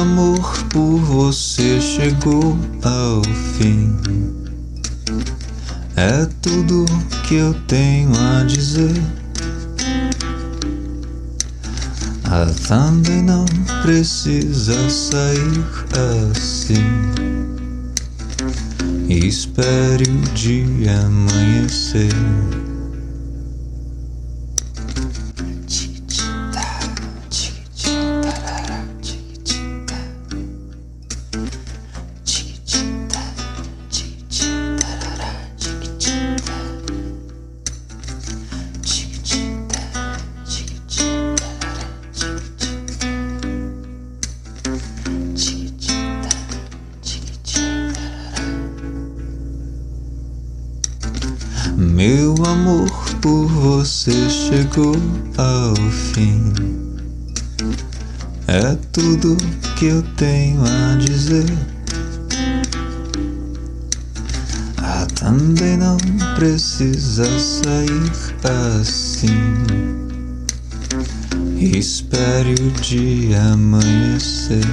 amor por você chegou ao fim. É tudo que eu tenho a dizer. Ah, também não precisa sair assim. Espere o dia amanhecer. Meu amor por você chegou ao fim. É tudo que eu tenho a dizer. Ah, também não precisa sair assim. Espere o dia amanhecer.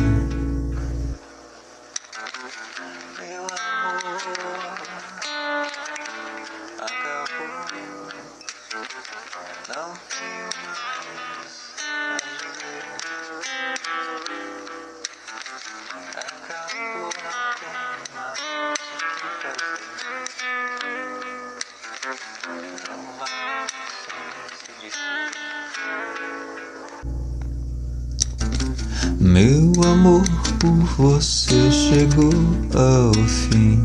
Meu amor por você chegou ao fim.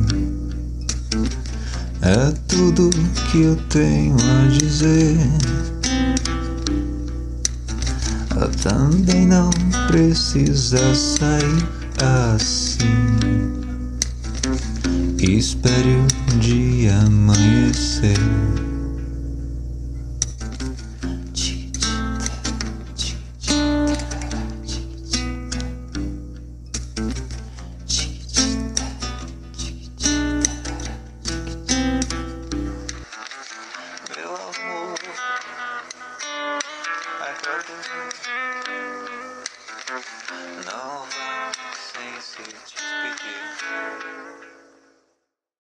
É tudo que eu tenho a dizer. Ah, Também não precisa sair assim. Espere o dia amanhecer.